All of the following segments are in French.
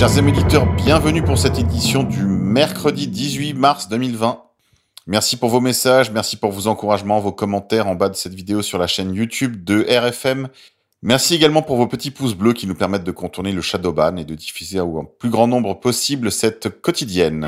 Chers éditeurs, bienvenue pour cette édition du mercredi 18 mars 2020. Merci pour vos messages, merci pour vos encouragements, vos commentaires en bas de cette vidéo sur la chaîne YouTube de RFM. Merci également pour vos petits pouces bleus qui nous permettent de contourner le shadowban et de diffuser un plus grand nombre possible cette quotidienne.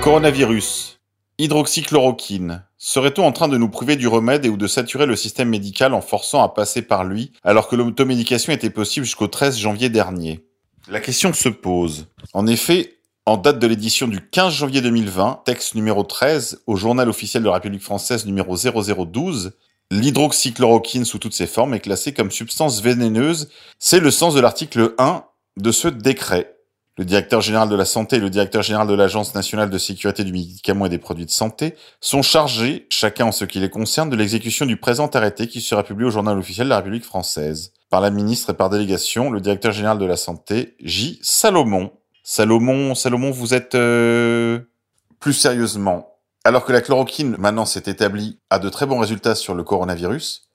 Coronavirus. Hydroxychloroquine. Serait-on en train de nous priver du remède et ou de saturer le système médical en forçant à passer par lui, alors que l'automédication était possible jusqu'au 13 janvier dernier? La question se pose. En effet, en date de l'édition du 15 janvier 2020, texte numéro 13, au journal officiel de la République française numéro 0012, l'hydroxychloroquine sous toutes ses formes est classée comme substance vénéneuse. C'est le sens de l'article 1 de ce décret. Le directeur général de la santé et le directeur général de l'Agence nationale de sécurité du médicament et des produits de santé sont chargés, chacun en ce qui les concerne, de l'exécution du présent arrêté qui sera publié au journal officiel de la République française. Par la ministre et par délégation, le directeur général de la santé, J. Salomon. Salomon, Salomon, vous êtes euh, plus sérieusement. Alors que la chloroquine, maintenant, s'est établie à de très bons résultats sur le coronavirus,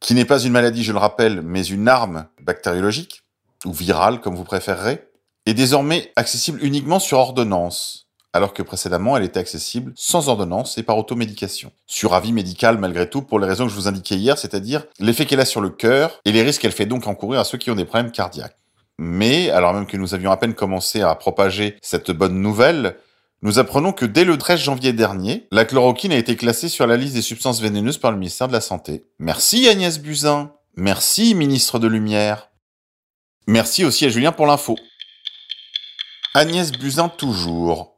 qui n'est pas une maladie, je le rappelle, mais une arme bactériologique, ou virale, comme vous préférerez, est désormais accessible uniquement sur ordonnance, alors que précédemment elle était accessible sans ordonnance et par automédication. Sur avis médical malgré tout pour les raisons que je vous indiquais hier, c'est-à-dire l'effet qu'elle a sur le cœur et les risques qu'elle fait donc encourir à ceux qui ont des problèmes cardiaques. Mais, alors même que nous avions à peine commencé à propager cette bonne nouvelle, nous apprenons que dès le 13 janvier dernier, la chloroquine a été classée sur la liste des substances vénéneuses par le ministère de la Santé. Merci Agnès Buzyn. Merci ministre de Lumière. Merci aussi à Julien pour l'info. Agnès Buzyn toujours.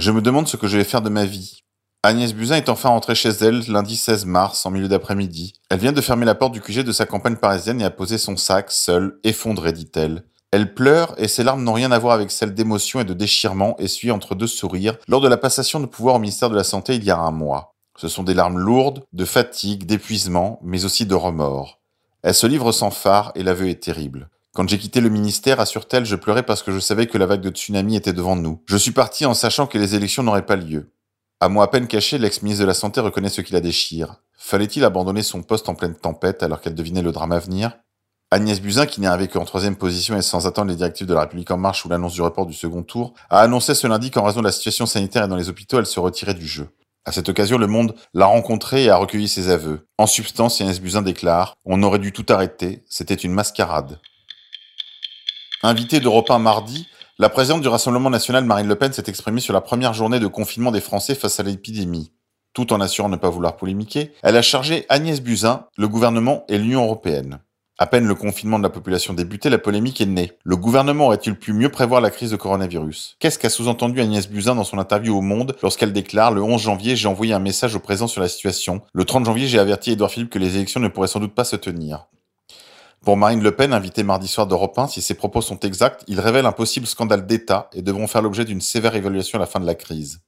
Je me demande ce que je vais faire de ma vie. Agnès Buzyn est enfin rentrée chez elle lundi 16 mars, en milieu d'après-midi. Elle vient de fermer la porte du QG de sa campagne parisienne et a posé son sac, seule, effondrée, dit-elle. Elle pleure et ses larmes n'ont rien à voir avec celles d'émotion et de déchirement essuyées entre deux sourires lors de la passation de pouvoir au ministère de la Santé il y a un mois. Ce sont des larmes lourdes, de fatigue, d'épuisement, mais aussi de remords. Elle se livre sans phare et l'aveu est terrible. Quand j'ai quitté le ministère, assure-t-elle, je pleurais parce que je savais que la vague de tsunami était devant nous. Je suis parti en sachant que les élections n'auraient pas lieu. À moi à peine caché, l'ex-ministre de la Santé reconnaît ce qui la déchire. Fallait-il abandonner son poste en pleine tempête alors qu'elle devinait le drame à venir? Agnès Buzyn, qui n'est arrivée qu'en troisième position et sans attendre les directives de la République en marche ou l'annonce du report du second tour, a annoncé ce lundi qu'en raison de la situation sanitaire et dans les hôpitaux, elle se retirait du jeu. À cette occasion, le monde l'a rencontrée et a recueilli ses aveux. En substance, Agnès Buzyn déclare « On aurait dû tout arrêter, c'était une mascarade ». Invitée d'Europe 1 mardi, la présidente du Rassemblement national Marine Le Pen s'est exprimée sur la première journée de confinement des Français face à l'épidémie. Tout en assurant ne pas vouloir polémiquer, elle a chargé Agnès Buzyn, le gouvernement et l'Union européenne. À peine le confinement de la population débuté, la polémique est née. Le gouvernement aurait-il pu mieux prévoir la crise de coronavirus? Qu'est-ce qu'a sous-entendu Agnès Buzyn dans son interview au Monde lorsqu'elle déclare Le 11 janvier, j'ai envoyé un message au président sur la situation. Le 30 janvier, j'ai averti Édouard Philippe que les élections ne pourraient sans doute pas se tenir. Pour Marine Le Pen, invitée mardi soir d'Europe 1, si ses propos sont exacts, ils révèlent un possible scandale d'État et devront faire l'objet d'une sévère évaluation à la fin de la crise.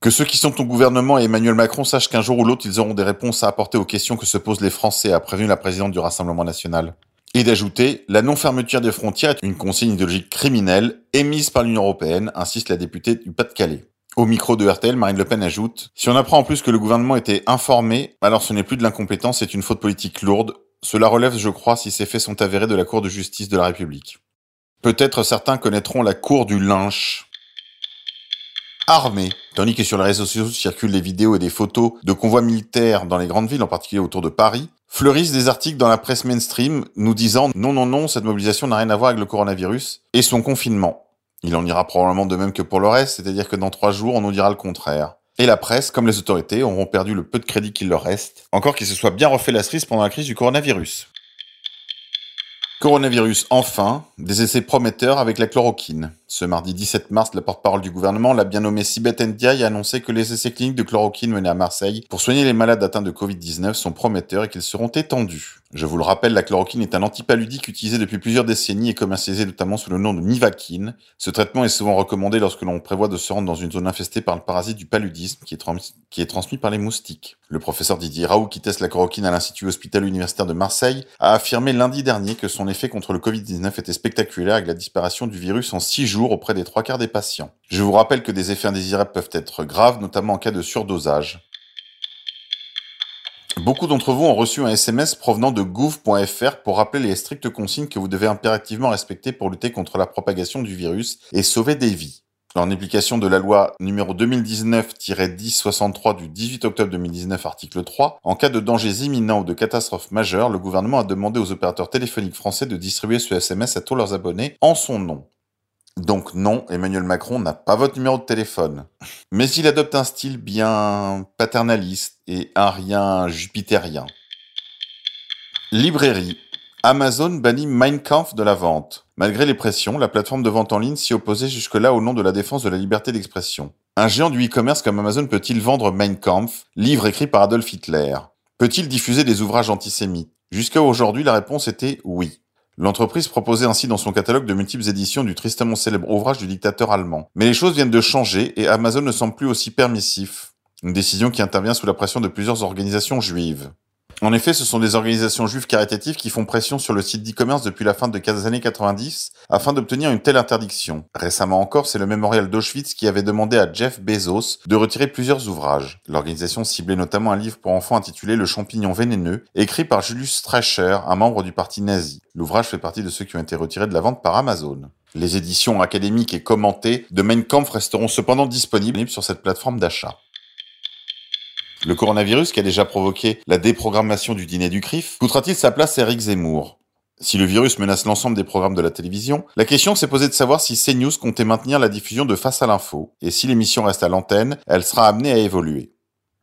Que ceux qui sont au gouvernement et Emmanuel Macron sachent qu'un jour ou l'autre, ils auront des réponses à apporter aux questions que se posent les Français, a prévenu la présidente du Rassemblement national. Et d'ajouter, la non-fermeture des frontières est une consigne idéologique criminelle émise par l'Union européenne, insiste la députée du Pas-de-Calais. Au micro de RTL, Marine Le Pen ajoute Si on apprend en plus que le gouvernement était informé, alors ce n'est plus de l'incompétence, c'est une faute politique lourde, cela relève, je crois, si ces faits sont avérés de la Cour de justice de la République. Peut-être certains connaîtront la Cour du lynch. Armée. Tandis que sur les réseaux sociaux circulent des vidéos et des photos de convois militaires dans les grandes villes, en particulier autour de Paris, fleurissent des articles dans la presse mainstream nous disant non, non, non, cette mobilisation n'a rien à voir avec le coronavirus et son confinement. Il en ira probablement de même que pour le reste, c'est-à-dire que dans trois jours, on nous dira le contraire. Et la presse, comme les autorités, auront perdu le peu de crédit qu'il leur reste, encore qu'ils se soient bien refait la cerise pendant la crise du coronavirus. Coronavirus, enfin, des essais prometteurs avec la chloroquine. Ce mardi 17 mars, la porte-parole du gouvernement, la bien nommée Sibeth Ndiaye, a annoncé que les essais cliniques de chloroquine menés à Marseille pour soigner les malades atteints de Covid-19 sont prometteurs et qu'ils seront étendus. Je vous le rappelle, la chloroquine est un antipaludique utilisé depuis plusieurs décennies et commercialisé notamment sous le nom de Nivaquine. Ce traitement est souvent recommandé lorsque l'on prévoit de se rendre dans une zone infestée par le parasite du paludisme qui est, transmis par les moustiques. Le professeur Didier Raoult, qui teste la chloroquine à l'Institut hospitalier universitaire de Marseille, a affirmé lundi dernier que son effet contre le Covid-19 était spectaculaire avec la disparition du virus en 6 jours auprès des trois quarts des patients. Je vous rappelle que des effets indésirables peuvent être graves, notamment en cas de surdosage. Beaucoup d'entre vous ont reçu un SMS provenant de gouv.fr pour rappeler les strictes consignes que vous devez impérativement respecter pour lutter contre la propagation du virus et sauver des vies. En application de la loi numéro 2019-1063 du 18 octobre 2019, article 3, en cas de dangers imminents ou de catastrophe majeure, le gouvernement a demandé aux opérateurs téléphoniques français de distribuer ce SMS à tous leurs abonnés en son nom. Donc non, Emmanuel Macron n'a pas votre numéro de téléphone. Mais il adopte un style bien paternaliste et un rien jupitérien. Librairie. Amazon bannit Mein Kampf de la vente. Malgré les pressions, la plateforme de vente en ligne s'y opposait jusque-là au nom de la défense de la liberté d'expression. Un géant du e-commerce comme Amazon peut-il vendre Mein Kampf, livre écrit par Adolf Hitler? Peut-il diffuser des ouvrages antisémites? Jusqu'à aujourd'hui, la réponse était oui. L'entreprise proposait ainsi dans son catalogue de multiples éditions du tristement célèbre ouvrage du dictateur allemand. Mais les choses viennent de changer et Amazon ne semble plus aussi permissif. Une décision qui intervient sous la pression de plusieurs organisations juives. En effet, ce sont des organisations juives caritatives qui font pression sur le site d'e-commerce depuis la fin des années 90 afin d'obtenir une telle interdiction. Récemment encore, c'est le mémorial d'Auschwitz qui avait demandé à Jeff Bezos de retirer plusieurs ouvrages. L'organisation ciblait notamment un livre pour enfants intitulé Le champignon vénéneux, écrit par Julius Streicher, un membre du parti nazi. L'ouvrage fait partie de ceux qui ont été retirés de la vente par Amazon. Les éditions académiques et commentées de Mein Kampf resteront cependant disponibles sur cette plateforme d'achat. Le coronavirus qui a déjà provoqué la déprogrammation du dîner du CRIF coûtera-t-il sa place à Eric Zemmour? Si le virus menace l'ensemble des programmes de la télévision, la question s'est posée de savoir si CNews comptait maintenir la diffusion de Face à l'info, et si l'émission reste à l'antenne, elle sera amenée à évoluer.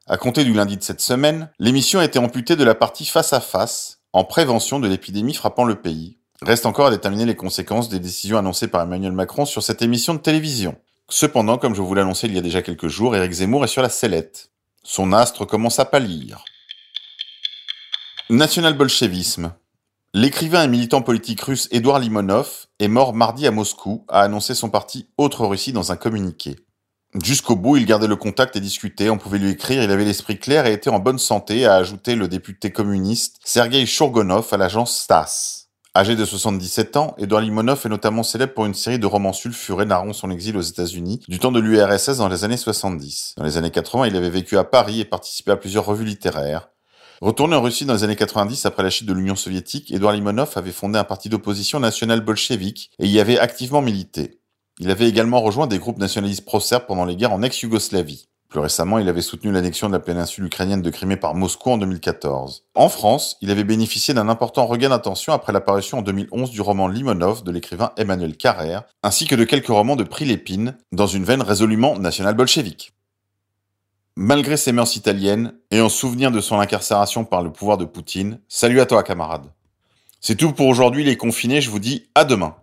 À compter du lundi de cette semaine, l'émission a été amputée de la partie face à face, en prévention de l'épidémie frappant le pays. Reste encore à déterminer les conséquences des décisions annoncées par Emmanuel Macron sur cette émission de télévision. Cependant, comme je vous annoncé il y a déjà quelques jours, Eric Zemmour est sur la sellette. Son astre commence à pâlir. National-bolchevisme. L'écrivain et militant politique russe Édouard Limonov est mort mardi à Moscou, a annoncé son parti Autre Russie dans un communiqué. Jusqu'au bout, il gardait le contact et discutait, on pouvait lui écrire, il avait l'esprit clair et était en bonne santé, a ajouté le député communiste Sergei Shourgonov à l'agence Stas. Âgé de 77 ans, Edouard Limonov est notamment célèbre pour une série de romans sulfurés narrant son exil aux États-Unis du temps de l'URSS dans les années 70. Dans les années 80, il avait vécu à Paris et participé à plusieurs revues littéraires. Retourné en Russie dans les années 90 après la chute de l'Union soviétique, Edouard Limonov avait fondé un parti d'opposition national bolchevique et y avait activement milité. Il avait également rejoint des groupes nationalistes pro-serbes pendant les guerres en ex-Yougoslavie. Plus récemment, il avait soutenu l'annexion de la péninsule ukrainienne de Crimée par Moscou en 2014. En France, il avait bénéficié d'un important regain d'attention après l'apparition en 2011 du roman Limonov de l'écrivain Emmanuel Carrère, ainsi que de quelques romans de Prilepine, dans une veine résolument national-bolchevique. Malgré ses mœurs italiennes, et en souvenir de son incarcération par le pouvoir de Poutine, salut à toi camarade. C'est tout pour aujourd'hui les confinés, je vous dis à demain.